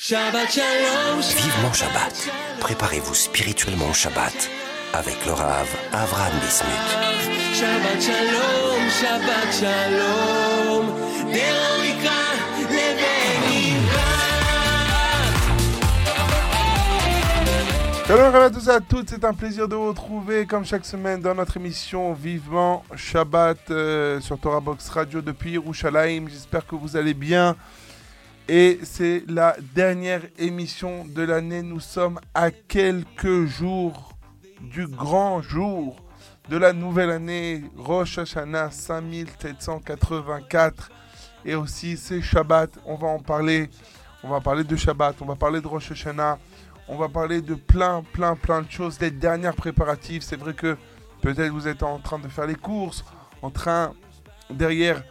Shabbat Shalom. Vivement Shabbat. Préparez-vous spirituellement au Shabbat avec le Rav Avraham Bismuth. Shabbat Shalom, Shabbat Shalom. Salut à tous et à toutes, c'est un plaisir de vous retrouver comme chaque semaine dans notre émission Vivement Shabbat euh, sur Torah Box Radio depuis Yerushalayim. J'espère que vous allez bien. Et c'est la dernière émission de l'année. Nous sommes à quelques jours du grand jour de la nouvelle année, Rosh Hashanah 5784. Et aussi c'est Shabbat. On va en parler. On va parler de Shabbat. On va parler de Rosh Hashanah. On va parler de plein, plein, plein de choses, des dernières préparatifs. C'est vrai que peut-être vous êtes en train de faire les courses, en train derrière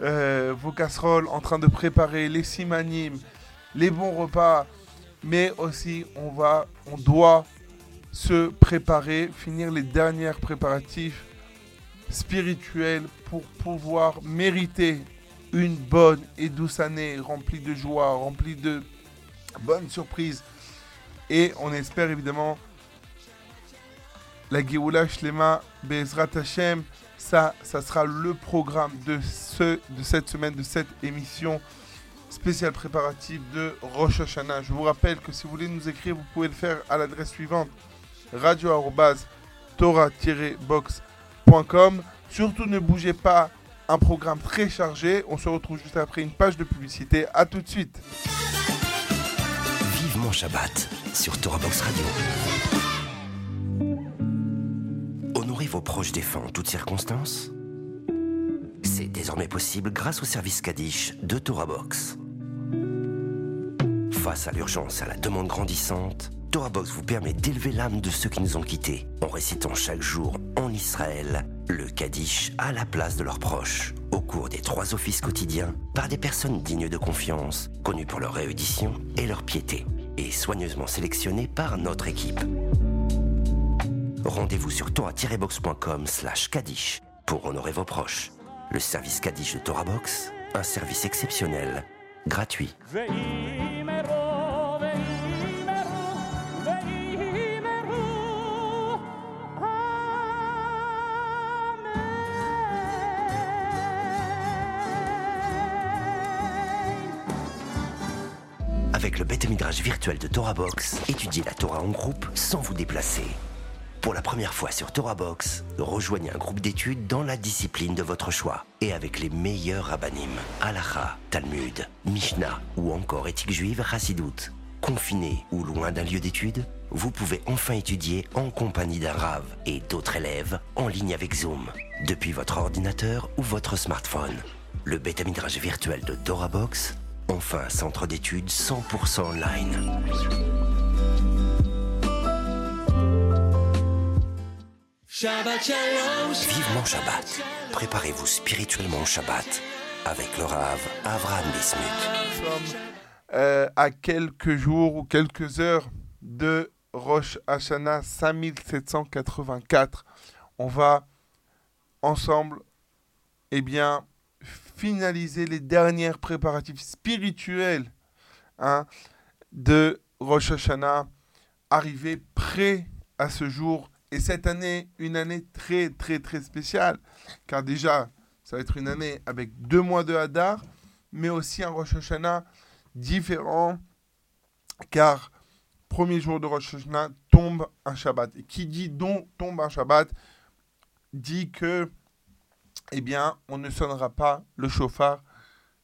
euh, vos casseroles, en train de préparer les simanimes, les bons repas, mais aussi on va, on doit se préparer, finir les dernières préparatifs spirituels pour pouvoir mériter une bonne et douce année remplie de joie, remplie de bonnes surprises. Et on espère évidemment la Géoula Shlema Bezrat Hashem. Ça, ça sera le programme de, ce, de cette semaine, de cette émission spéciale préparative de Rosh Hashanah. Je vous rappelle que si vous voulez nous écrire, vous pouvez le faire à l'adresse suivante radio-box.com. Surtout ne bougez pas, un programme très chargé. On se retrouve juste après une page de publicité. A tout de suite. Vivement Shabbat sur Torah Box Radio. Vos proches défunts en toutes circonstances. C'est désormais possible grâce au service Kaddish de Torah Box. Face à l'urgence et à la demande grandissante, Torah Box vous permet d'élever l'âme de ceux qui nous ont quittés en récitant chaque jour en Israël le Kaddish à la place de leurs proches au cours des trois offices quotidiens par des personnes dignes de confiance, connues pour leur réédition et leur piété et soigneusement sélectionné par notre équipe. Rendez-vous sur torah-box.com slash Kaddish pour honorer vos proches. Le service Kaddish de Torah Box, un service exceptionnel, gratuit. Avec le midrage virtuel de Torah Box, étudiez la Torah en groupe sans vous déplacer. Pour la première fois sur Torah Box, rejoignez un groupe d'études dans la discipline de votre choix et avec les meilleurs rabbinim, Halacha, Talmud, Mishnah ou encore éthique juive Hassidout. Confiné ou loin d'un lieu d'études, vous pouvez enfin étudier en compagnie d'un Rav et d'autres élèves en ligne avec Zoom, depuis votre ordinateur ou votre smartphone. Le bêta midrage virtuel de Torah Box Enfin, centre d'études 100% online. Shabbat Shalom. Vivement Shabbat. Préparez-vous spirituellement au Shabbat avec le Rav Avraham Bismuth. Nous sommes euh, à quelques jours ou quelques heures de Rosh Hashanah 5784. On va ensemble, eh bien, finaliser les dernières préparatifs spirituels hein, de Rosh Hashanah, arriver prêt à ce jour. Et cette année, une année très très très spéciale, car déjà, ça va être une année avec deux mois de Hadar, mais aussi un Rosh Hashanah différent, car premier jour de Rosh Hashanah tombe un Shabbat. Et qui dit donc tombe un Shabbat, dit que eh bien, on ne sonnera pas le chauffard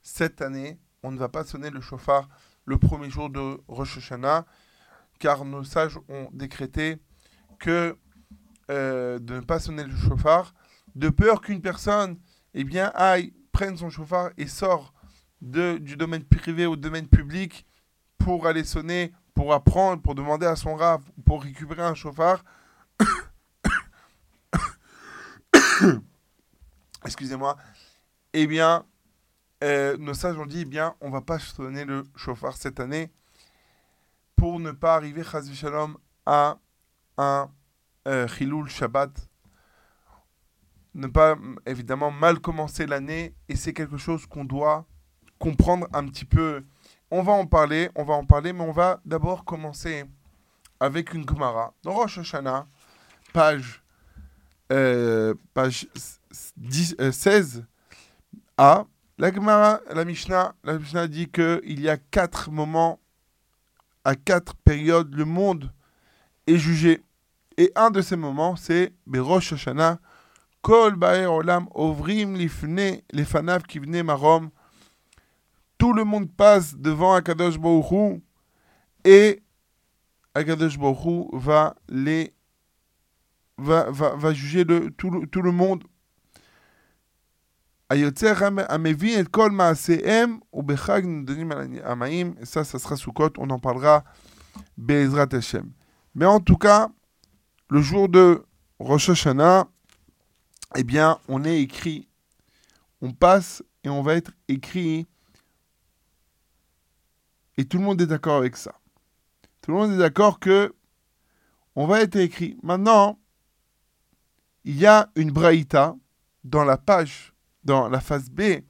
cette année. On ne va pas sonner le chauffard le premier jour de Rosh Hashanah, car nos sages ont décrété que euh, de ne pas sonner le chauffard, de peur qu'une personne eh bien, aille, prenne son chauffard et sort de, du domaine privé au domaine public pour aller sonner, pour apprendre, pour demander à son rave, pour récupérer un chauffard. excusez-moi, eh bien, euh, nos sages ont dit, eh bien, on va pas sonner le chauffard cette année pour ne pas arriver, Shalom, à un euh, Shabbat. Ne pas, évidemment, mal commencer l'année. Et c'est quelque chose qu'on doit comprendre un petit peu on va en parler, on va en parler, mais on va d'abord commencer avec une Gemara. Dans Rosh Hashanah, page, euh, page 10, 16a, euh, la Gemara, la Mishnah, la Mishnah dit qu'il y a quatre moments, à quatre périodes, le monde est jugé. Et un de ces moments, c'est Berosh Hashanah, Kol Baer Olam Ovrim Lifne, les Fanav qui venaient Marom. Tout le monde passe devant Akadosh Baruchou et Akadosh Baruchou va les va, va, va juger le, tout, le, tout le monde. Ça, ça sera Sukkot, on en parlera. Bezrat Hashem. Mais en tout cas, le jour de Rosh Hashanah, eh bien, on est écrit, on passe et on va être écrit, et tout le monde est d'accord avec ça. Tout le monde est d'accord que on va être écrit. Maintenant, il y a une braïta dans la page, dans la phase B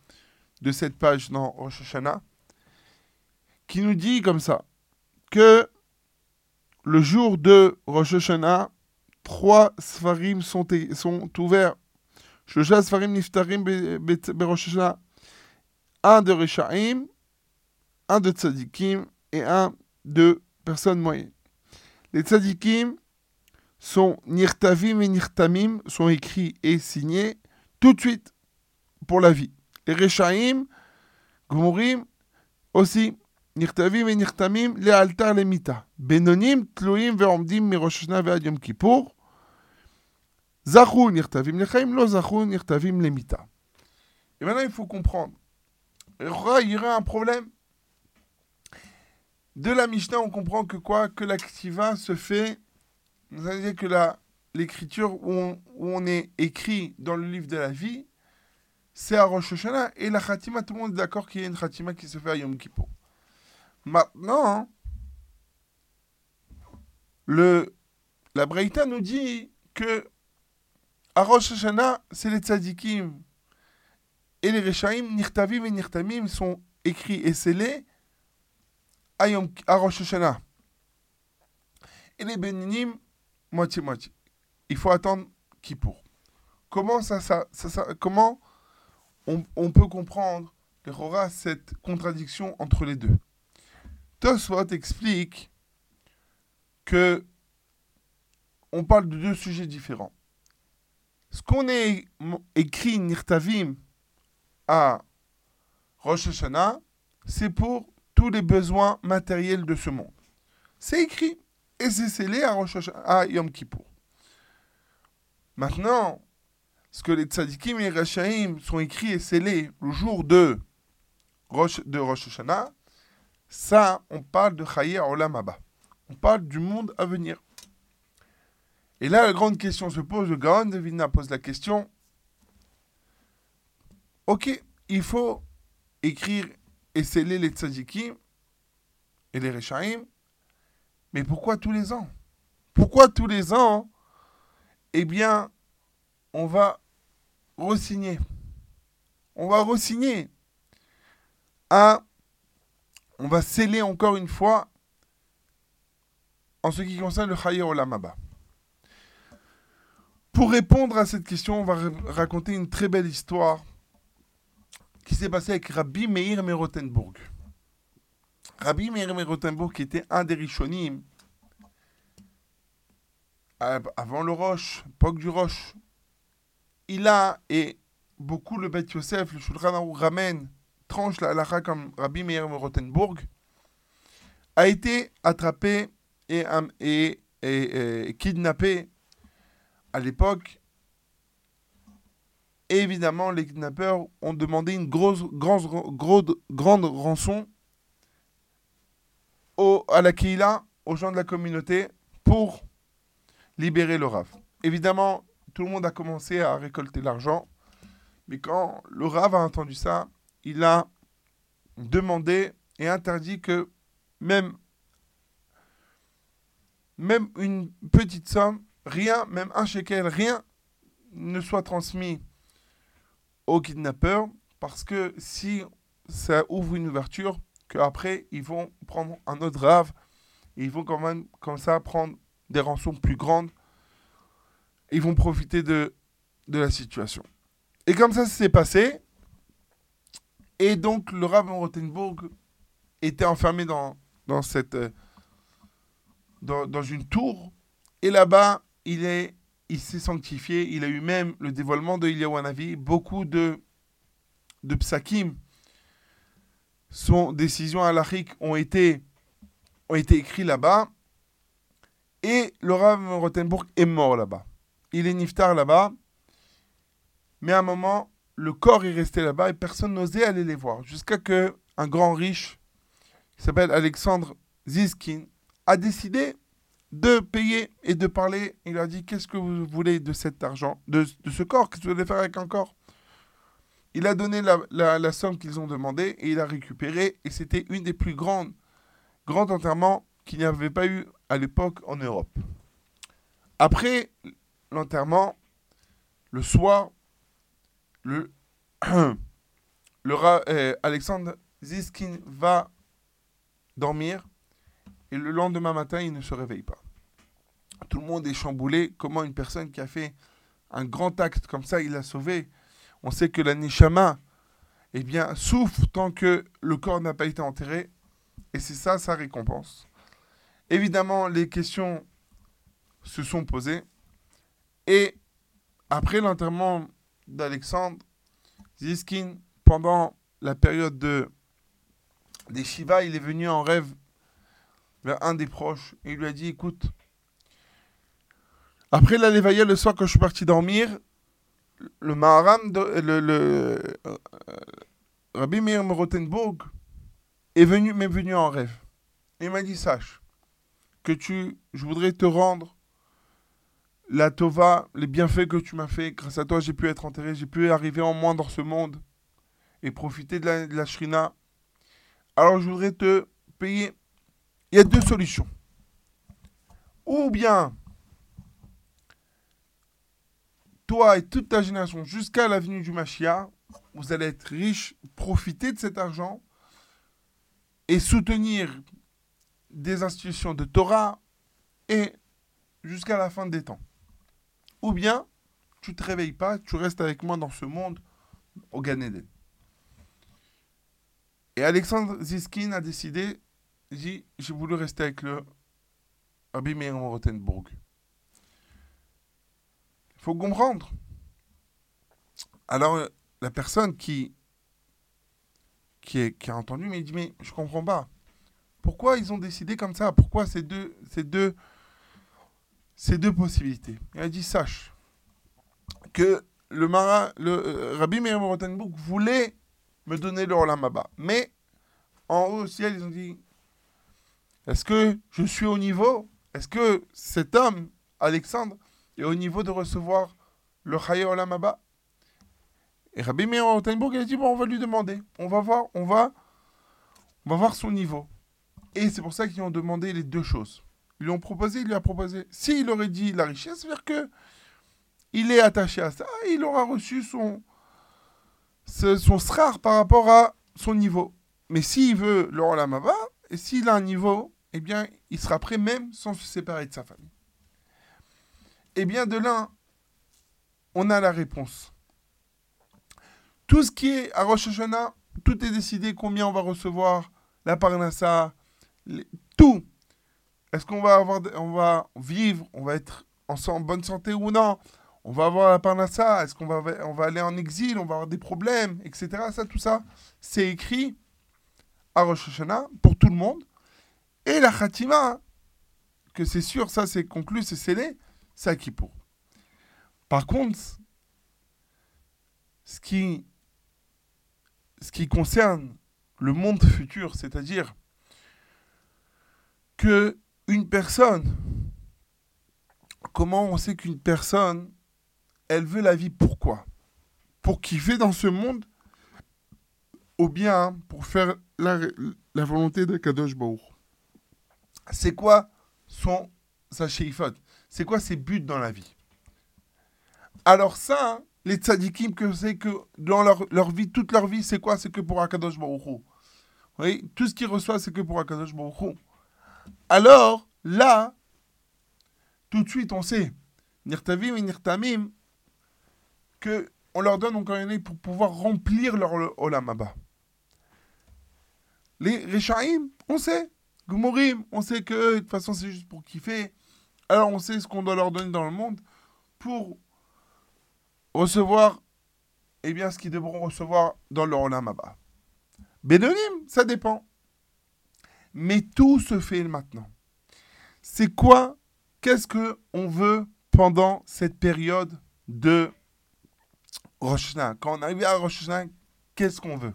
de cette page dans Rosh Hashanah, qui nous dit comme ça que le jour de Rosh Hashanah, trois Sfarim sont, ouverts. Niftarim. Un de Rishaim, un de Tzadikim et un de personnes moyennes. Les Tzadikim sont Nirtavim et Nirtamim, sont écrits et signés tout de suite pour la vie. Les Rishaim, Gmurim, aussi נכתבים ונחתמים לאלתר למיתה. בינונים תלויים ועומדים מראש השנה ועד יום כיפור. זכו נכתבים לחיים, לא זכו נכתבים למיתה. Et maintenant, il faut comprendre. Il y aura un problème. De la Mishnah, on comprend que quoi Que l'activa se fait, c'est-à-dire que l'écriture où, où, on est écrit dans le livre de la vie, c'est à Rosh Hashanah. Et la Khatima, tout le monde est d'accord qu'il y a une Khatima qui se fait à Yom Kippur. Maintenant, le, la Breita nous dit que à Rosh Hashanah, c'est les tzadikim et les Rechaim, Nirtavim et Nirtamim sont écrits et scellés à, Yom, Hashanah. Et les Beninim, moitié-moitié. Il faut attendre Kippour. Comment, ça, ça, ça, comment on, peut comprendre cette contradiction entre les deux? Tosfot explique que on parle de deux sujets différents. Ce qu'on est écrit Nirtavim à Rosh Hashanah, c'est pour tous les besoins matériels de ce monde. C'est écrit et c'est scellé à, à Yom Kippur. Maintenant, ce que les tzadikim et les sont écrits et scellés le jour de de Rosh Hashanah, ça, on parle de Chaye Olam Abba. On parle du monde à venir. Et là, la grande question se pose, le Gaon de Vilna pose la question, ok, il faut écrire et sceller les tzadikim et les rechaim, mais pourquoi tous les ans? Pourquoi tous les ans Eh bien, on va resigner? On va resigner à on va sceller encore une fois en ce qui concerne le Chayer Olamaba. Pour répondre à cette question, on va raconter une très belle histoire qui s'est passée avec Rabbi Meir Merotenburg. Rabbi Meir Merotenburg, qui était un des Rishonim, avant le Roche, époque du Roche, il a, et beaucoup le Beth Yosef, le Shulchan ramène tranche la halakha Rabbi Meir Rothenburg, a été attrapé et, kidnappé à l'époque. évidemment, les kidnappeurs ont demandé une grosse, grande rançon au, à la aux gens de la communauté, pour libérer le Rav. Évidemment, tout le monde a commencé à récolter l'argent, mais quand le Rav a entendu ça, il a demandé et interdit que même, une petite somme, rien, même un shekel, rien ne soit transmis au kidnappeur, parce que si ça ouvre une ouverture qu'après, ils vont prendre un autre rave, ils vont quand même, comme ça, prendre des rançons plus grandes. Ils vont profiter de, de la situation. Et comme ça, ça s'est passé. Et donc, le Rav Rothenburg était enfermé dans, dans, cette, euh, dans, dans une tour. Et là-bas, il est il s'est sanctifié. Il a eu même le dévoilement de Iliawanavi. Beaucoup de, de psakim, son décisions halachiques ont été, ont été écrits là-bas. Et le Rav Rothenburg est mort là-bas. Il est niftar là-bas. Mais à un moment, le corps est resté là-bas et personne n'osait aller les voir. Jusqu'à que un grand riche, qui s'appelle Alexandre Ziskin, a décidé de payer et de parler. Il a dit Qu'est-ce que vous voulez de cet argent, de, ce corps? Qu'est-ce que vous voulez faire avec un corps? Il a donné la, somme qu'ils ont demandé et il a récupéré. Et c'était une des plus grandes, grands enterrements qu'il n'y avait pas eu à l'époque en Europe. Après l'enterrement, le soir, le, le euh, Alexandre Ziskin va dormir et le lendemain matin, il ne se réveille pas. Tout le monde est chamboulé. Comment une personne qui a fait un grand acte comme ça, il l'a sauvé? On sait que la Neshama eh bien, souffre tant que le corps n'a pas été enterré. Et c'est ça sa récompense. Évidemment, les questions se sont posées. Et après l'enterrement d'Alexandre, Ziskin, pendant la période de, des Shiva, il est venu en rêve vers un des proches et il lui a dit Écoute, après la Lévaïa, le soir, quand je suis parti dormir, le Maharam, le, le euh, Rabbi Meir Rotenburg, est venu, m'est venu en rêve. Il m'a dit Sache que tu, je voudrais te rendre la Tova, les bienfaits que tu m'as fait. Grâce à toi, j'ai pu être enterré, j'ai pu arriver en moins dans ce monde et profiter de la, Shrina. Alors, je voudrais te payer. Il y a deux solutions. Ou bien toi et toute ta génération, jusqu'à l'avenue du Machia, vous allez être riche, profiter de cet argent et soutenir des institutions de Torah et jusqu'à la fin des temps. Ou bien, tu te réveilles pas, tu restes avec moi dans ce monde au Gan Eden. Et Alexandre Ziskin a décidé, j'ai voulu rester avec le Rabbi Meir Rotenburg faut comprendre. Alors, la personne qui, qui, qui a entendu, mais il dit, mais je comprends pas. Pourquoi ils ont décidé comme ça? Pourquoi ces deux, ces deux, ces deux possibilités Il a dit, sache que le, marin, le euh, Rabbi Meir voulait me donner le Olamaba. Mais en haut au ciel, ils ont dit, est-ce que je suis au niveau? Est-ce que cet homme, Alexandre, et au niveau de recevoir le Chaye Olam Et Rabbi Meir il a dit bon, on va lui demander, on va voir, on va, on va voir son niveau. Et c'est pour ça qu'ils ont demandé les deux choses. Ils lui ont proposé, il lui a proposé. S'il aurait dit la richesse, c'est-à-dire que il est attaché à ça, il aura reçu son, son srar par rapport à son niveau. Mais s'il veut le Olam et s'il a un niveau, eh bien, il sera prêt même sans se séparer de sa famille. Eh bien, de là, on a la réponse. Tout ce qui est à Rosh Hashanah, tout est décidé, combien on va recevoir, la parnassa, tout. Est-ce qu'on va avoir, on va vivre, on va être en, bonne santé ou non? On va avoir la parnassa, est-ce qu'on va, on va aller en exil, on va avoir des problèmes, etc. Ça, tout ça, c'est écrit à Rosh Hashanah pour tout le monde. Et la Khatima, que c'est sûr, ça c'est conclu, c'est scellé, c'est qui pour. Par contre, ce qui, ce qui concerne le monde futur, c'est-à-dire que une personne, comment on sait qu'une personne, elle veut la vie pourquoi Pour kiffer dans ce monde? Ou bien pour faire la, volonté de Kadosh C'est quoi son, sa c'est quoi ses buts dans la vie? Alors ça, les tzadikim, que c'est que dans leur, vie, toute leur vie, c'est quoi? C'est que pour Akadosh Baruch Oui, tout ce qu'il reçoit, c'est que pour Akadosh Baruch Alors, là, tout de suite, on sait, Nirtavim et Nirtamim, que on leur donne encore une année pour pouvoir remplir leur Olamaba. Les Rechaim, on sait. Gumorim, on sait que de toute façon c'est juste pour kiffer. Alors on sait ce qu'on doit leur donner dans le monde pour recevoir eh bien, ce qu'ils devront recevoir dans leur Olamaba. Bédonim, ça dépend. Mais tout se fait maintenant. C'est quoi Qu'est-ce que on veut pendant cette période de Rosh Quand on arrive à Rosh qu'est-ce qu'on veut?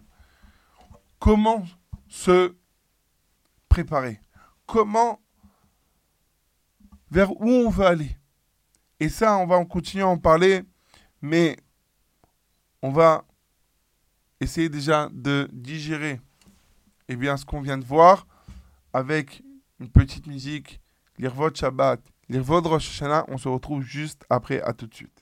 Comment se préparer? Comment vers où on veut aller? Et ça, on va en continuer à en parler, mais on va essayer déjà de digérer eh bien, ce qu'on vient de voir avec une petite musique, l'Irvod Shabbat, l'Irvod Rosh Hashanah. On se retrouve juste après, à tout de suite.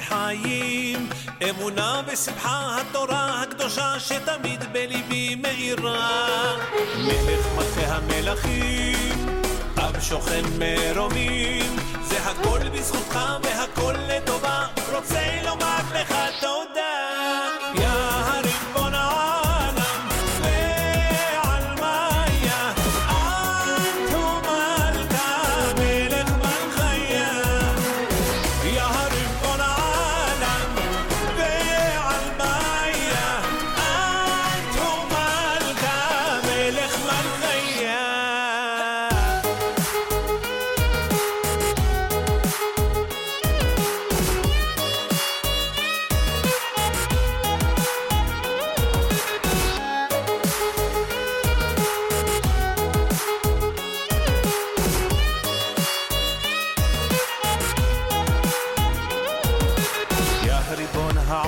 חיים, אמונה בשמחה התורה הקדושה שתמיד בליבי מאירה. מלך מלכי המלכים, אב שוכן מרומים, זה הכל בזכותך והכל לטובה,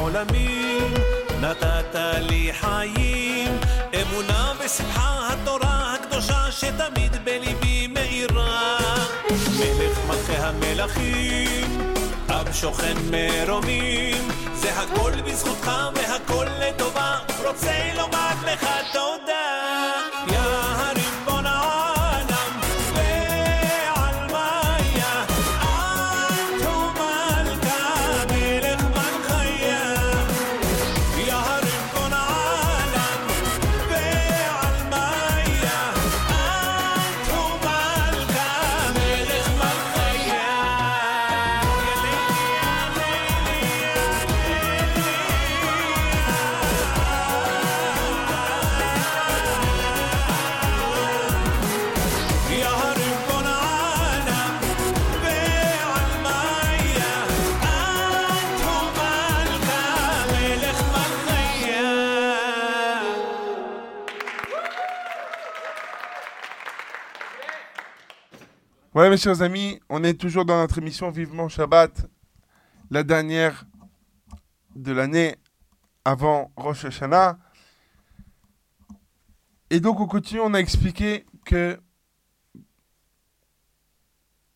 העולמים, נתת לי חיים, אמונה ושמחה התורה הקדושה שתמיד בליבי מאירה. מלך מלכי המלכים, אב שוכן מרומים, זה הכל בזכותך והכל לטובה, רוצה לומר לך תודה. Voilà, mes chers amis, on est toujours dans notre émission Vivement Shabbat, la dernière de l'année avant Rosh Hashanah. Et donc, au continue, on a expliqué que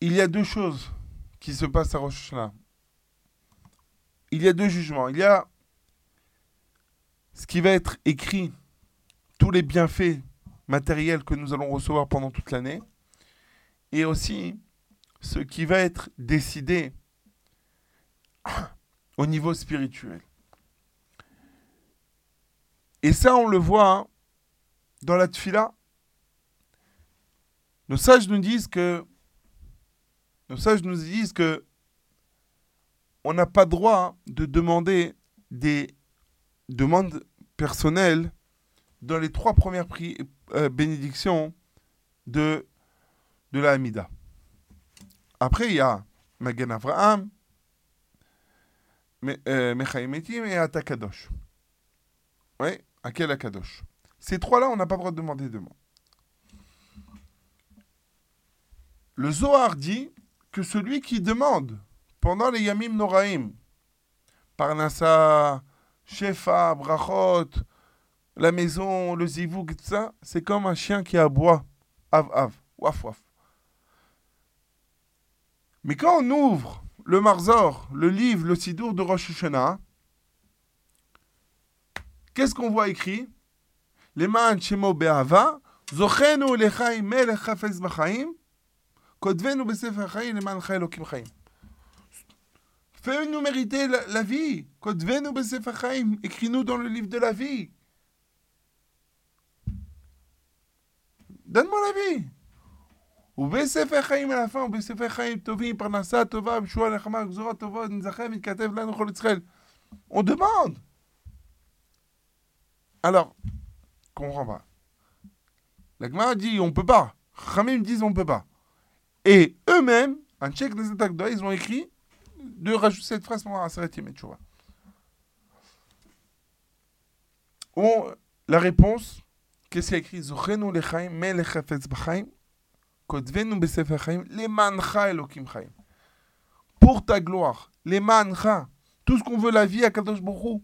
il y a deux choses qui se passent à Rosh Hashanah. Il y a deux jugements. Il y a ce qui va être écrit, tous les bienfaits matériels que nous allons recevoir pendant toute l'année et aussi ce qui va être décidé au niveau spirituel. Et ça, on le voit hein, dans la tfila. Nos sages nous disent que nos sages nous disent que on n'a pas droit de demander des demandes personnelles dans les trois premières euh, bénédictions de, de la Hamida. Après, il y a Magen Avraham, euh, Mechaim Etim et Atakadosh. Oui, Akel Akadosh. Ces trois-là, on n'a pas le droit de demander de demande. Le Zohar dit que celui qui demande pendant les Yamim Noraim, Parnassa, Shefa, Brachot, la maison, le zivouk, tout c'est comme un chien qui aboie. Av, av, waf, waf. Mais quand on ouvre le Marzor, le livre, le Sidour de Rosh Hashanah, qu'est-ce qu'on voit écrit? Leman Shemo Be'ava, Zochenu Lechaim Melech Chafetz B'chaim, Kodvenu B'Sefer Chaim Leman Chai Elokim Chaim. Fais-nous mériter la, la vie. Kodvenu B'Sefer Chaim. Écris-nous dans le livre de la vie. Donne-moi la vie. Ou בספר חיים à la fin, ou בספר חיים טובים, פרנסה טובה, בישועה נחמה, גזורה טובה, נזכה מתכתב לנו כל ישראל. On demande. Alors, comprends pas. La Gemara dit on peut pas. Khamim disent on peut pas. Et eux-mêmes, un check des attaques d'oeil, ils ont écrit de rajouter cette phrase pour Aseret Yemet Shuvah. On- La réponse, qu'est-ce qu'il y a écrit Zochenu lechaim, melech chafetz b'chaim, Pour ta gloire, lemancha. Tout ce qu'on veut la vie à Kadosh Hu,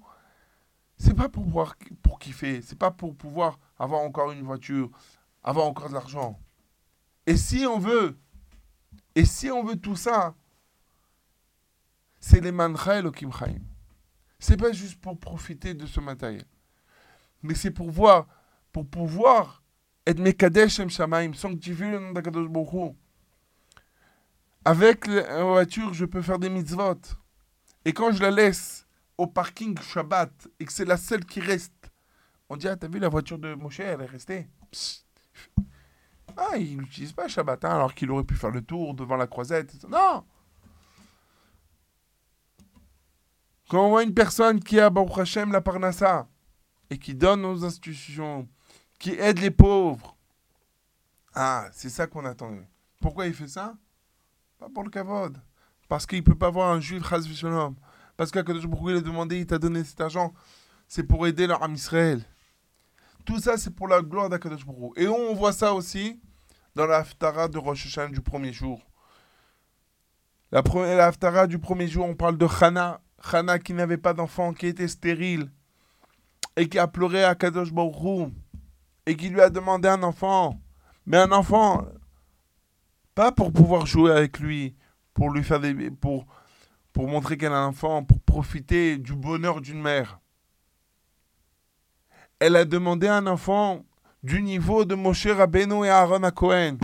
c'est pas pour pouvoir pour kiffer, c'est pas pour pouvoir avoir encore une voiture, avoir encore de l'argent. Et si on veut, et si on veut tout ça, c'est les mancha Elohim Chaim. C'est pas juste pour profiter de ce matériel, mais c'est pour voir, pour pouvoir Avec la voiture, je peux faire des mitzvot. Et quand je la laisse au parking Shabbat et que c'est la seule qui reste, on dit Ah, t'as vu la voiture de Moshe, elle est restée? Ah, il n'utilise pas Shabbat, hein, alors qu'il aurait pu faire le tour devant la croisette. Non Quand on voit une personne qui a Baruch Hashem la Parnassa et qui donne aux institutions, qui aide les pauvres, ah, c'est ça qu'on attendait. Pourquoi il fait ça? Pas pour le kavod. Parce qu'il ne peut pas voir un juif chas v'shalom. Parce qu'Akadosh Baruch il a demandé, il t'a donné cet argent. C'est pour aider leur âme Israël. Tout ça, c'est pour la gloire d'Akadosh Baruch. Et on voit ça aussi dans la de Rosh Hashanah du premier jour. La, première, du premier jour, on parle de Hana. Hana qui n'avait pas d'enfant, qui était stérile. Et qui a pleuré à Kadosh Baruch. Et qui lui a demandé un enfant. Mais un enfant, pas pour pouvoir jouer avec lui, pour lui faire des. pour, montrer qu'elle a un enfant, pour profiter du bonheur d'une mère. Elle a demandé un enfant du niveau de Moshe Rabbeinu et Aaron à Cohen.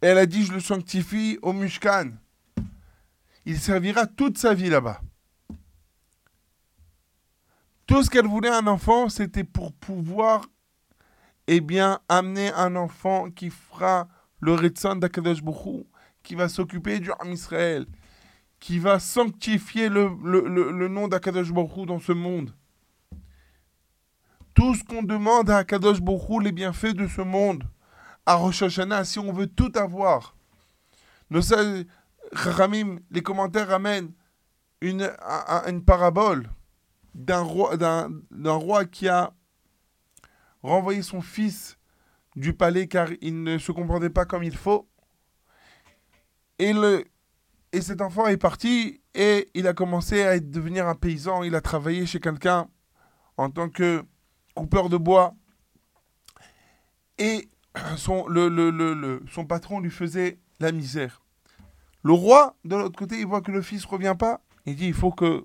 Elle a dit Je le sanctifie au Mushkan. Il servira toute sa vie là-bas. Tout ce qu'elle voulait un enfant, c'était pour pouvoir, eh bien, amener un enfant qui fera le Ritson d'Akadosh Baruch Hu, qui va s'occuper du Ham Israël, qui va sanctifier le, le, le, le nom d'Akadosh Baruch Hu dans ce monde. Tout ce qu'on demande à Akadosh Baruch Hu, les bienfaits de ce monde, à Rosh Hashanah, si on veut tout avoir. Nos Chachamim, les commentaires amènent une, un- un- une parabole d'un roi, d'un roi qui a renvoyé son fils du palais car il ne se comportait pas comme il faut. Et, le, et cet enfant est parti et il a commencé à devenir un paysan. Il a travaillé chez quelqu'un en tant que coupeur de bois. Et son, le, le- le- son patron lui faisait la misère. Le roi, de l'autre côté, il voit que le fils ne revient pas. Il dit, il faut que,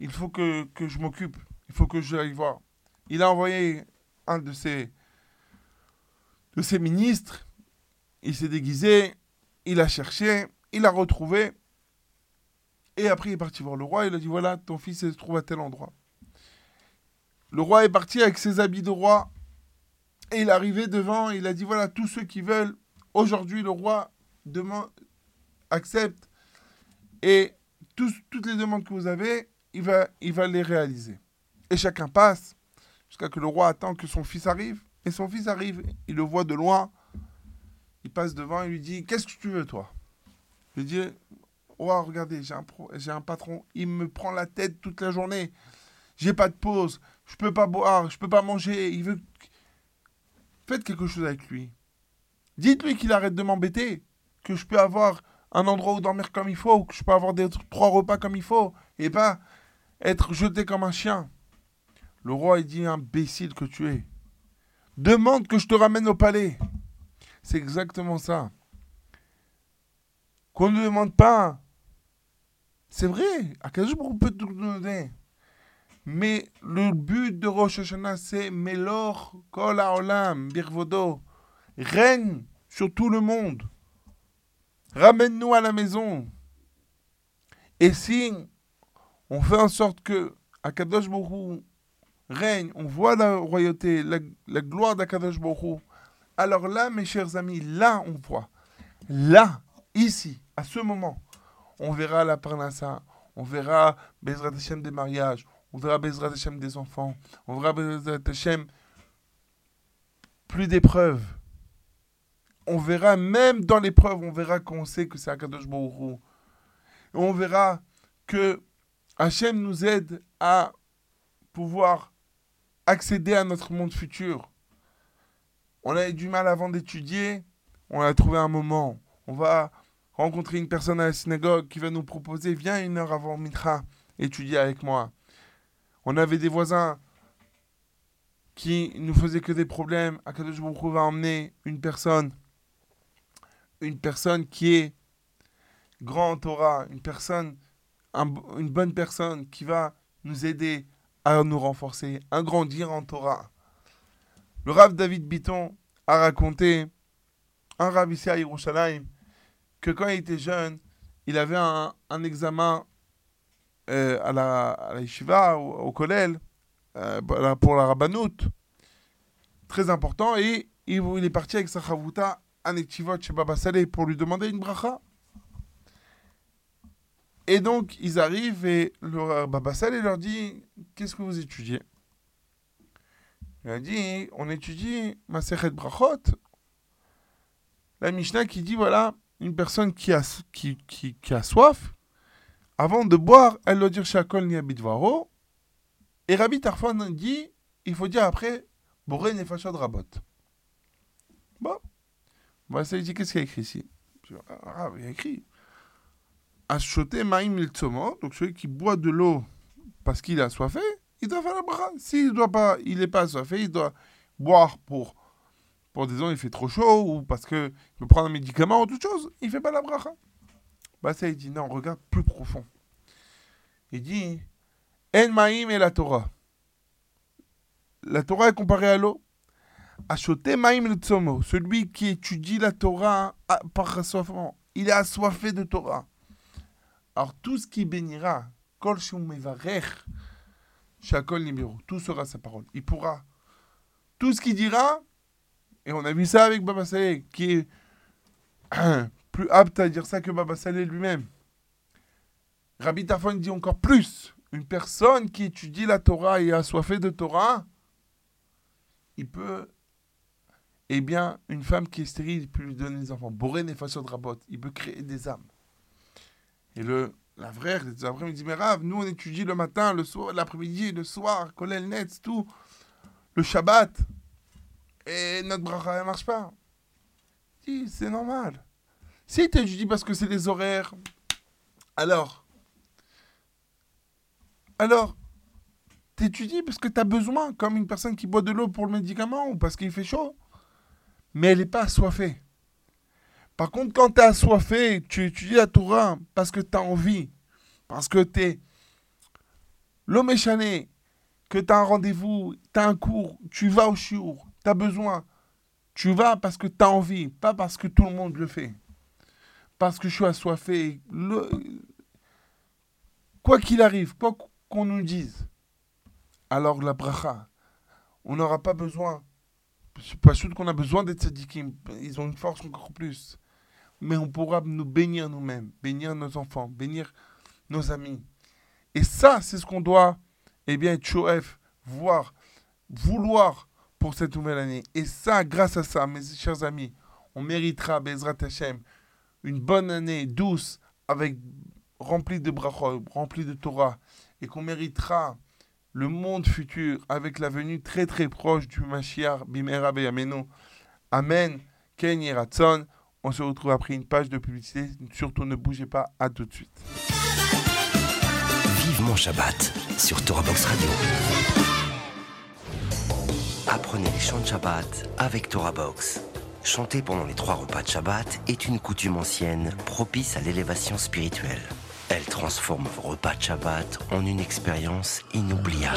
il faut que, que je m'occupe. Il faut que j'aille voir. Il a envoyé un de ses, de ses ministres. Il s'est déguisé. Il a cherché. Il a retrouvé. Et après, il est parti voir le roi. Il a dit, voilà, ton fils se trouve à tel endroit. Le roi est parti avec ses habits de roi. Et il est arrivé devant. Il a dit, voilà, tous ceux qui veulent. Aujourd'hui, le roi accepte. Et toutes les demandes que vous avez, il va, il va les réaliser. Et chacun passe jusqu'à que le roi attend que son fils arrive. Et son fils arrive, il le voit de loin. Il passe devant et lui dit Qu'est-ce que tu veux, toi? Il lui dit Roi, regardez, j'ai un, pro- j'ai un patron, il me prend la tête toute la journée. J'ai pas de pause, je peux pas boire, je peux pas manger. Il veut. Faites quelque chose avec lui. Dites-lui qu'il arrête de m'embêter, que je peux avoir un endroit où dormir comme il faut, que je peux avoir des trois repas comme il faut, et pas être jeté comme un chien. Le roi, il dit, imbécile que tu es. Demande que je te ramène au palais. C'est exactement ça. Qu'on ne demande pas. C'est vrai, Baruch Hu peut tout donner. Mais le but de Rosh Hashanah, c'est Melor Kol Haolam Birvodo. Règne sur tout le monde. Ramène-nous à la maison. Et si on fait en sorte que Akadosh Hu règne, on voit la royauté, la, gloire d'Akadosh Hu, alors là, mes chers amis, là, on voit. Là, ici, à ce moment, on verra la parnassa, on verra Bezrat des mariages, on verra Bezrat Hashem des enfants, on verra Bezrat Hashem plus d'épreuves. On verra, même dans l'épreuve, on verra qu'on sait que c'est Akadosh. Et on verra que Hachem nous aide à pouvoir accéder à notre monde futur. On a eu du mal avant d'étudier, on a trouvé un moment. On va rencontrer une personne à la synagogue qui va nous proposer viens une heure avant Mitra, étudier avec moi. On avait des voisins qui nous faisaient que des problèmes. Akadosh Baruch va emmener une personne, une personne qui est grand en Torah, une personne, un- une bonne personne qui va nous aider à nous renforcer, à grandir en Torah. Le Rav David Bitton a raconté, un Rav ici à Yerushalayim, que quand il était jeune, il avait un, examen euh, à, la, à yeshiva, au, au kollel, euh, pour la- rabbanout, très important, et il, il est parti avec sa chavouta à Netivot chez Baba Saleh pour lui demander une bracha. Et donc, ils arrivent et le Baba Saleh leur dit Qu'est-ce que vous étudiez? Il a dit On étudie Masechet Brachot. La Mishnah qui dit Voilà, une personne qui a, qui, qui, qui a soif, avant de boire, elle doit dire Shakol ni Abidvaro. Et Rabbi Tarfon dit Il faut dire après Boré Nefashod Rabot. Bon. Baba Saleh dit Qu'est-ce qu'il y a écrit ici? Ah, il y a écrit. Achoté Maïm il Tsomo, donc celui qui boit de l'eau parce qu'il est assoiffé, il doit faire la bracha. S'il doit pas, il n'est pas assoiffé, il doit boire pour, pour des ans, il fait trop chaud ou parce que il veut prendre un médicament ou toute chose, il fait pas la bracha. Bah ça, il dit non, regarde plus profond. Il dit En Maïm et la Torah. La Torah est comparée à l'eau. Achoté Maïm il Tsomo, celui qui étudie la Torah ah, par assoiffement, il est assoiffé de Torah. Alors tout ce qui bénira, Kol tout sera sa parole. Il pourra. Tout ce qu'il dira, et on a vu ça avec Baba Saleh, qui est plus apte à dire ça que Baba Saleh lui-même. Rabbi Tafon dit encore plus. Une personne qui étudie la Torah et est assoiffée de Torah, il peut. Eh bien, une femme qui est stérile, il peut lui donner des enfants. Boré Nefashot Rabot, il peut créer des âmes. Et le, la vraie, après, il dit, mais Rav, nous on étudie le matin, le soir, l'après-midi, le soir, Kolel Netz, tout, le Shabbat, et notre bracha ne marche pas. Il c'est normal. Si tu étudies parce que c'est les horaires, alors, alors, t'étudies parce que tu as besoin, comme une personne qui boit de l'eau pour le médicament ou parce qu'il fait chaud, mais elle n'est pas assoiffée. Par contre, quand tu es assoiffé, tu étudies la Torah parce que tu as envie, parce que tu es l'homme échané, que tu as un rendez-vous, tu as un cours, tu vas au chiour, tu as besoin. Tu vas parce que tu as envie, pas parce que tout le monde le fait. Parce que je suis assoiffé. Le- Quoi qu'il arrive, quoi qu'on nous dise, alors la bracha, on n'aura pas besoin. C'est pas sûr qu'on a besoin d'être tzadikim. Ils ont une force encore plus mais on pourra nous bénir nous-mêmes, bénir nos enfants, bénir nos amis. Et ça, c'est ce qu'on doit, eh bien, être voir, vouloir pour cette nouvelle année. Et ça, grâce à ça, mes chers amis, on méritera, Bezrat Hashem, une bonne année douce, avec remplie de brachot, remplie de Torah, et qu'on méritera le monde futur avec la venue très très proche du Mashiach Bimera Beyamenu. Amen. Ken Yeratson. On se retrouve après une page de publicité. Surtout ne bougez pas. À tout de suite. Vivement Shabbat sur Torah Box Radio. Apprenez les chants de Shabbat avec Torah Box. Chanter pendant les trois repas de Shabbat est une coutume ancienne propice à l'élévation spirituelle. Elle transforme vos repas de Shabbat en une expérience inoubliable.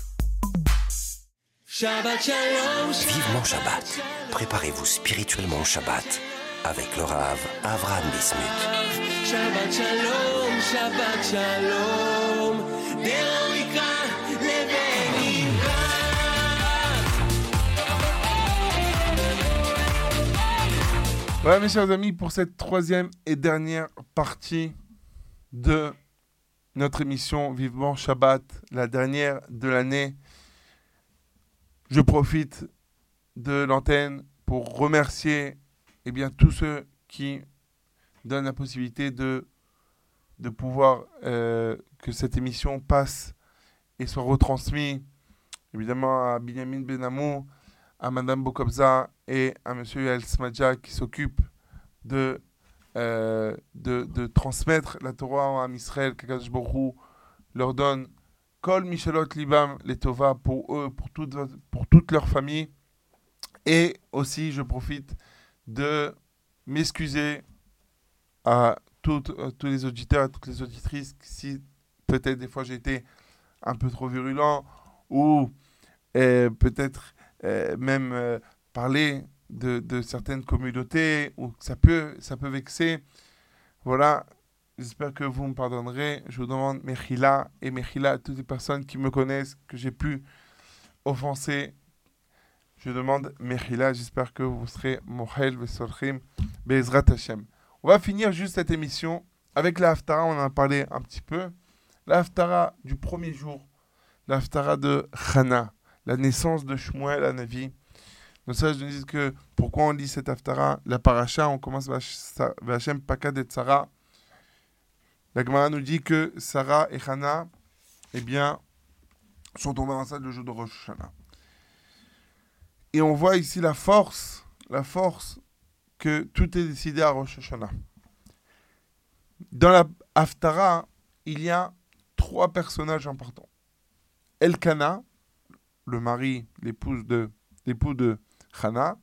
Shabbat shalom, Vivement Shabbat. Préparez-vous spirituellement au Shabbat avec le Rav Avram Bismuth. Shabbat shalom, Shabbat shalom. Voilà mes chers amis pour cette troisième et dernière partie de notre émission Vivement Shabbat, la dernière de l'année je profite de l'antenne pour remercier eh tous ceux qui donnent la possibilité de, pouvoir euh, que cette émission passe et soit retransmise, évidemment à Binyamin Benamou, à Madame Bokobza et à Monsieur El Smadja qui s'occupe de, euh, de, transmettre la Torah à Israël, qu'Akadosh Hu leur donne Kol Michelot Libam les Tova pour eux, pour toute, pour toute leur famille. Et aussi, je profite de m'excuser à toutes, à tous les auditeurs, à toutes les auditrices, si peut-être des fois j'ai été un peu trop virulent ou euh, peut-être euh, même euh, parler de, de certaines communautés ou ça peut, ça peut vexer. Voilà, j'espère que vous me pardonnerez. Je vous demande Mechila et Mechila à toutes les personnes qui me connaissent, que j'ai pu offenser. Je demande Mechila, j'espère que vous serez Mohel Vesorchim Bezrat Hashem. On va finir juste cette émission avec la on en a parlé un petit peu. La du premier jour, la de Chana, la naissance de Shmuel à Navi. Nos sages nous disent que pourquoi on lit cette Haftara La paracha, on commence Vash- Vachem Pakad et Sarah. La Gemara nous dit que Sarah et Hana, eh bien, sont enceintes le jour de Rosh Hashanah. Et on voit ici la force, la force que tout est décidé à Rosh Hashanah. Dans la Haftara, il y a trois personnages importants. Elkana, le mari, l'épouse de, l'époux de Hana.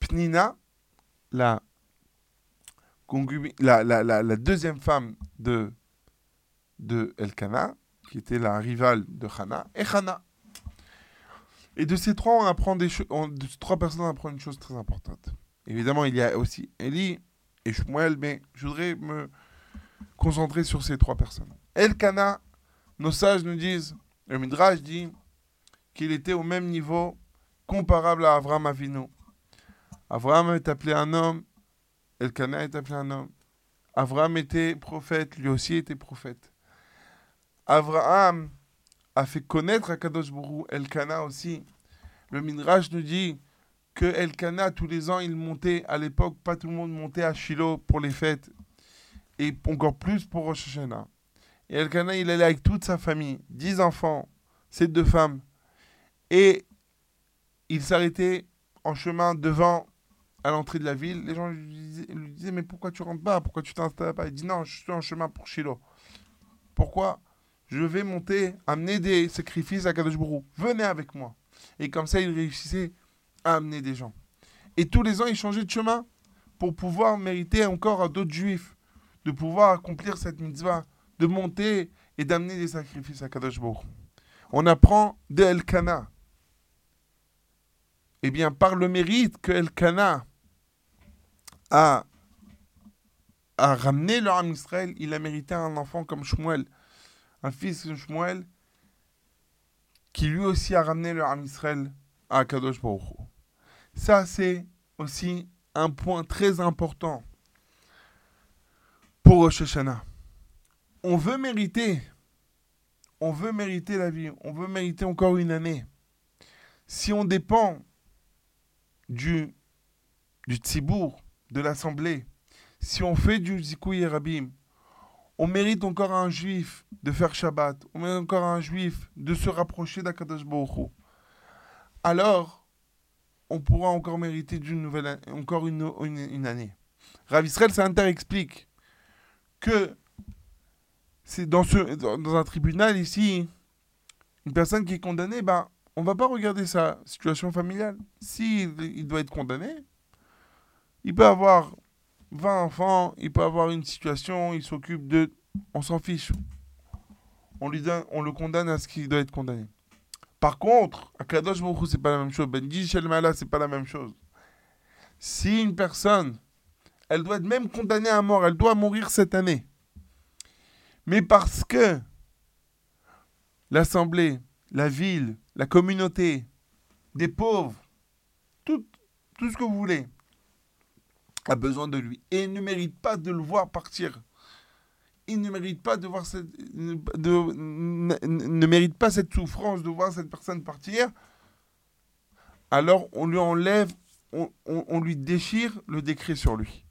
Pnina, la, la, la, la, deuxième femme de, de Elkana, qui était la rivale de Hana, et Hana. Et de ces trois, on apprend des trois personnes, on apprend une chose très importante. Évidemment, il y a aussi Eli et Shmuel, mais je voudrais me concentrer sur ces trois personnes. Elkana, nos sages nous disent, le Midrash dit qu'il était au même niveau comparable à Abraham Avinu. Abraham est appelé un homme, Elkana est appelé un homme. Abraham était prophète, lui aussi était prophète. Abraham a fait connaître à Kadosh Bourou, Elkana aussi. Le Midrash nous dit que Elkana, tous les ans, il montait, à l'époque, pas tout le monde montait à Shiloh pour les fêtes, et encore plus pour Rosh Hashanah. Et Elkana, il allait avec toute sa famille, dix enfants, ses deux femmes, et il s'arrêtait en chemin devant, à l'entrée de la ville. Les gens lui disaient, mais pourquoi tu rentres pas? Pourquoi tu t'installes pas? Il dit, non, je suis en chemin pour Shiloh. Pourquoi? Je vais monter, amener des sacrifices à Kadosh Bourou. Venez avec moi. Et comme ça, il réussissait à amener des gens. Et tous les ans, il changeait de chemin pour pouvoir mériter encore à d'autres juifs de pouvoir accomplir cette mitzvah, de monter et d'amener des sacrifices à Kadosh. On apprend de Elkana. Eh bien, par le mérite que Elkana a, a ramené le Ham Israël, il a mérité un enfant comme Shmuel, un fils de Shmuel, qui lui aussi a ramené le Ham Israël à Kadosh Baruch. Ça, c'est aussi un point très important pour Rosh Hashanah. On veut mériter, on veut mériter la vie, on veut mériter encore une année. Si on dépend du, du tzibour, de l'assemblée, si on fait du zikouy rabim, on mérite encore un juif de faire Shabbat, on mérite encore un juif de se rapprocher d'Akadosh Baruch Alors, on pourra encore mériter nouvelle encore une, année. Rav Israël Sainter explique que c'est dans, un tribunal ici, une personne qui est condamnée, ben, on va pas regarder sa situation familiale. S'il il doit être condamné, il peut avoir 20 enfants, il peut avoir une situation, il s'occupe de... On s'en fiche. On, le condamne à ce qu'il doit être condamné. Par contre, à Kadosh Baruch c'est pas la même chose. Benji Shelmala, c'est pas la même chose. Si une personne, elle doit être même condamnée à mort, elle doit mourir cette année. Mais parce que l'Assemblée, la ville, la communauté, des pauvres, tout, tout ce que vous voulez, a besoin de lui et ne mérite pas de le voir partir il ne mérite pas de voir cette, de, ne, mérite pas cette souffrance de voir cette personne partir, alors on lui enlève, on, lui déchire le décret sur lui.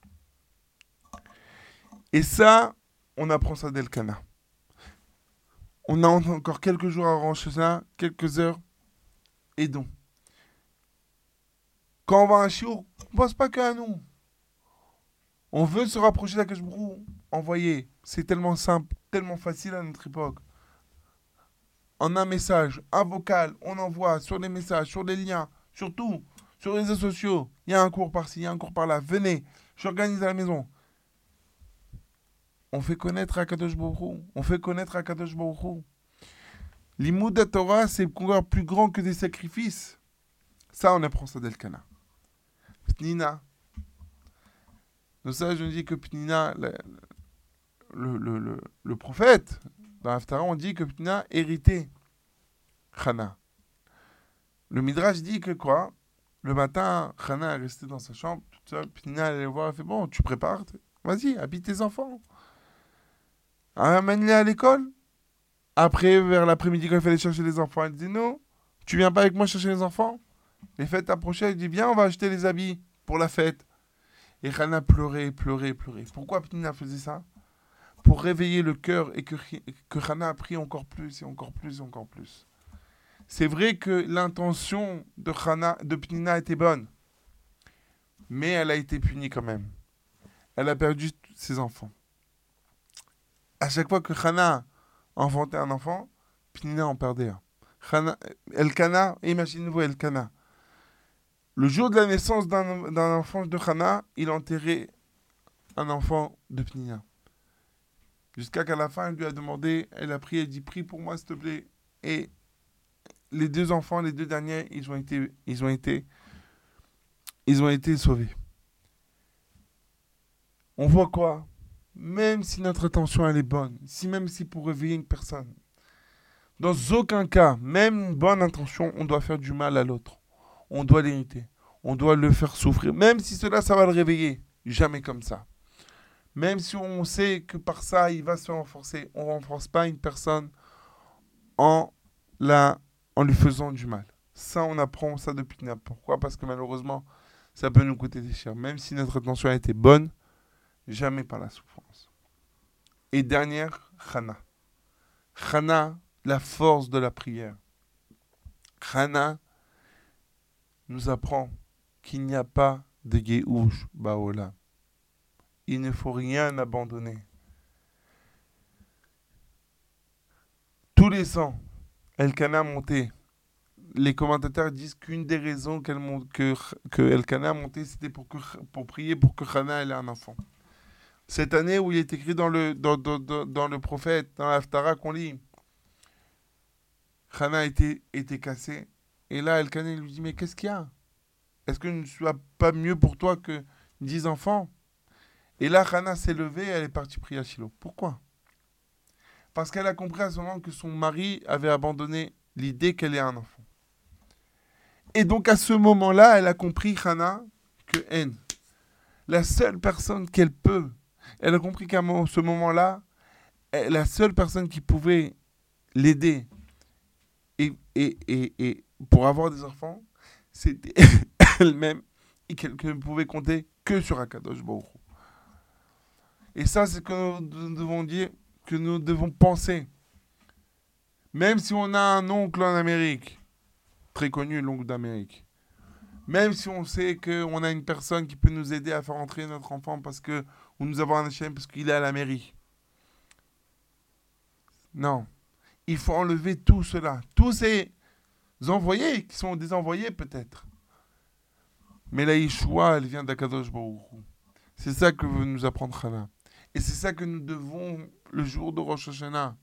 Et ça, on apprend ça d'Elkana. On a encore quelques jours à ranger ça, quelques heures, et donc. Quand on va à un chiour, on ne pense pas qu'à nous. On veut se rapprocher d'Akashbrou, envoyer c'est tellement simple, tellement facile à notre époque. En un message, un vocal, on envoie sur les messages, sur les liens, sur tout, sur les réseaux sociaux. Il y a un cours par-ci, il y a un cours par-là. Venez, j'organise à la maison. On fait connaître Akadosh On fait connaître Akadosh Baruch L'imoud Torah, c'est encore plus grand que des sacrifices. Ça, on apprend ça d'Elkana. Pnina. Nos sages nous disent que Pnina, le, prophète, dans l'Aftara, on dit que Ptina héritait Chana. Le Midrash dit que quoi? Le matin, Chana est restée dans sa chambre, toute seule. Ptina allait voir, elle fait Bon, tu prépares, vas-y, habite tes enfants. Amène-les à l'école. Après, vers l'après-midi, quand il fallait chercher les enfants, elle dit Non, tu viens pas avec moi chercher les enfants? Les fêtes approchaient, elle dit Viens, on va acheter les habits pour la fête. Et Chana pleurait, pleurait, pleurait. Pourquoi Ptina faisait ça? Pour réveiller le cœur et que, que Hannah a pris encore plus et encore plus et encore plus. C'est vrai que l'intention de, de Pnina était bonne, mais elle a été punie quand même. Elle a perdu ses enfants. À chaque fois que Hannah enfantait un enfant, Pnina en perdait un. Hana, Elkana, imaginez-vous Elkana. Le jour de la naissance d'un enfant de Hannah, il enterrait un enfant de Pnina. Jusqu'à qu'à la fin, elle lui a demandé, elle a prié, elle dit Prie pour moi, s'il te plaît. Et les deux enfants, les deux derniers, ils ont été, ils ont été, ils ont été sauvés. On voit quoi? Même si notre attention elle est bonne, si même si pour réveiller une personne, Dans aucun cas, même une bonne intention, on doit faire du mal à l'autre. On doit l'irriter. On doit le faire souffrir. Même si cela, ça va le réveiller. Jamais comme ça. Même si on sait que par ça, il va se renforcer. On ne renforce pas une personne en, lui faisant du mal. Ça, on apprend ça depuis Pourquoi? Parce que malheureusement, ça peut nous coûter des cher. Même si notre intention a été bonne, jamais par la souffrance. Et dernière, Chana. Chana, la force de la prière. Chana nous apprend qu'il n'y a pas de Geouch Baola. Il ne faut rien abandonner. Tous les ans, Elkana a monté. Les commentateurs disent qu'une des raisons qu'elle que, a monté, c'était pour, prier pour que Hana ait un enfant. Cette année où il est écrit dans le, prophète, dans l'Aftara qu'on lit, Hana a été, été cassée. Et là, Elkana lui dit Mais qu'est-ce qu'il y a? Est-ce que ne soit pas mieux pour toi que dix enfants? Et là, Hana s'est levée et elle est partie prier à Shiloh. Pourquoi? Parce qu'elle a compris à ce moment que son mari avait abandonné l'idée qu'elle ait un enfant. Et donc à ce moment-là, elle a compris, Hana, que N, la seule personne qu'elle peut, elle a compris qu'à ce moment-là, la seule personne qui pouvait l'aider et, et, pour avoir des enfants, c'était elle-même et qu'elle ne pouvait compter que sur Akadosh Baruch Et ça, c'est ce que nous devons dire, que nous devons penser. Même si on a un oncle en Amérique, très connu, l'oncle d'Amérique, même si on sait qu'on a une personne qui peut nous aider à faire entrer notre enfant parce que, ou nous avons un chien parce qu'il est à la mairie. Non. Il faut enlever tout cela. Tous ces envoyés qui sont des envoyés peut-être. Mais la Yeshua, elle vient d'Akadosh Baruch C'est ça que veut nous apprendre Hana. Et c'est ça que nous devons le jour de Rosh Hashanah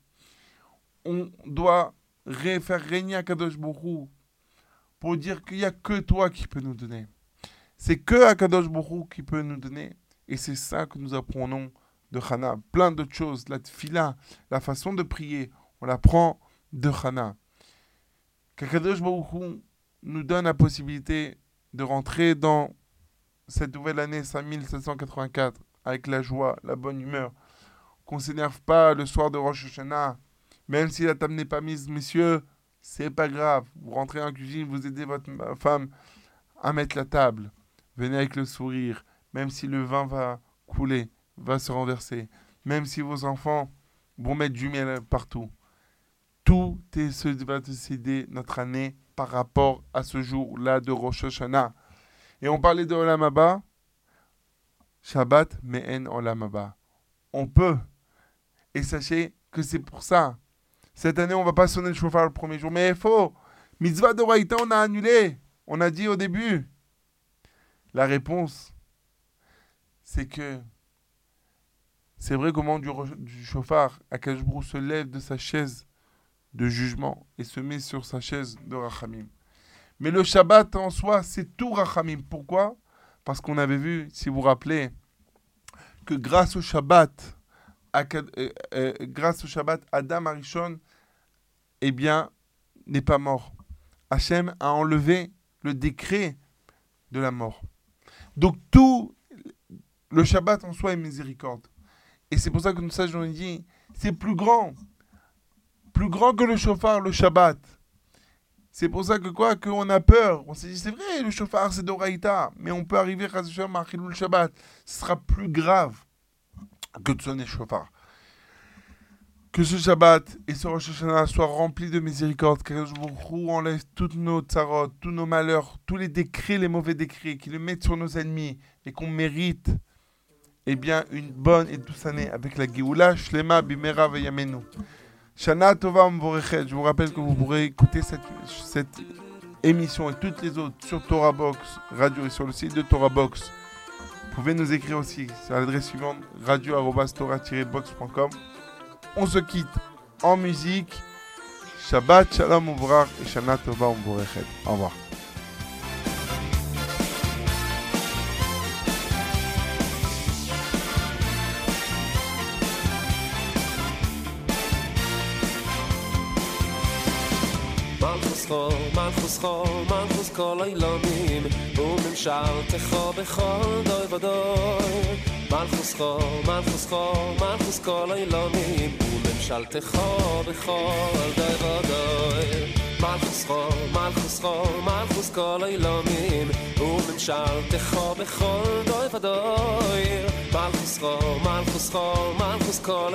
on doit faire régner Akadosh Baruch pour dire qu'il n'y a que toi qui peux nous donner. C'est que Akadosh Baruch qui peut nous donner. Et c'est ça que nous apprenons de Hana. Plein d'autres choses. La tfila, la façon de prier, on l'apprend de Hana. Qu'Akadosh Baruch nous donne la possibilité de rentrer dans cette nouvelle année 5784 avec la joie, la bonne humeur. Qu'on ne s'énerve pas le soir de Rosh Hashanah même si la table n'est pas mise, messieurs, c'est pas grave. Vous rentrez en cuisine, vous aidez votre femme à mettre la table. Venez avec le sourire. Même si le vin va couler, va se renverser. Même si vos enfants vont mettre du miel partout. Tout est va décider notre année par rapport à ce jour-là de Rosh Hashanah. Et on parlait de Olam Abba. Shabbat, en Olam Abba. On peut. Et sachez que c'est pour ça cette année, on va pas sonner le chauffard le premier jour. Mais il faut. Mitzvah de Raïta, on a annulé. On a dit au début. La réponse, c'est que c'est vrai qu'au moment du, du chauffard, Akashbrou se lève de sa chaise de jugement et se met sur sa chaise de Rachamim. Mais le Shabbat en soi, c'est tout Rachamim. Pourquoi? Parce qu'on avait vu, si vous vous rappelez, que grâce au Shabbat, euh, euh, grâce au Shabbat, Adam Arishon, eh bien, n'est pas mort. Hachem a enlevé le décret de la mort. Donc tout le Shabbat en soi est miséricorde. Et c'est pour ça que nous sages dit, c'est plus grand. Plus grand que le chauffard, le Shabbat. C'est pour ça que quoi? Qu'on a peur. On s'est dit, c'est vrai, le chauffard, c'est d'Oraïta. Mais on peut arriver à le Shabbat. Ce sera plus grave que de sonner chauffard. Que ce Shabbat et ce Rosh Hashanah soient remplis de miséricorde, que vous enlève toutes nos tsarot, tous nos malheurs, tous les décrets, les mauvais décrets, qu'il le mette sur nos ennemis et qu'on mérite eh bien, une bonne et douce année avec la Géoula, Shlema, Bimera, Veyamenu. Shana Tova Je vous rappelle que vous pourrez écouter cette, cette émission et toutes les autres sur Torah Box Radio et sur le site de Torah Box. Vous pouvez nous écrire aussi sur l'adresse suivante radio-box.com. On se quitte en musique. Shabbat Shalom Uvrach et Shana Tova Au revoir. khol מלכוס khos מלכוס כל khos kol ay lamin u mem shar te kho be khol do vado man khos khol man khos מלכוס man מלכוס kol ay lamin u mem shar te kho be khol do vado man khos khol man khos khol man khos kol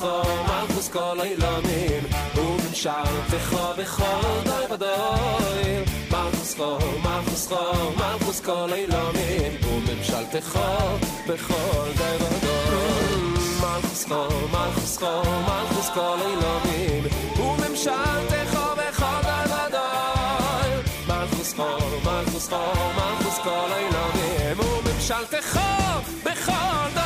חו, מלכוס כל אילונים, וממשלתך בכל דוי ודוי. מלכוס חו, מלכוס חו, מלכוס כל אילונים, וממשלתך בכל דוי ודוי. מלכוס חו, מלכוס חו, מלכוס כל אילונים, וממשלתך בכל דוי ודוי. מלכוס חו, מלכוס חו, מלכוס כל אילונים, וממשלתך בכל דוי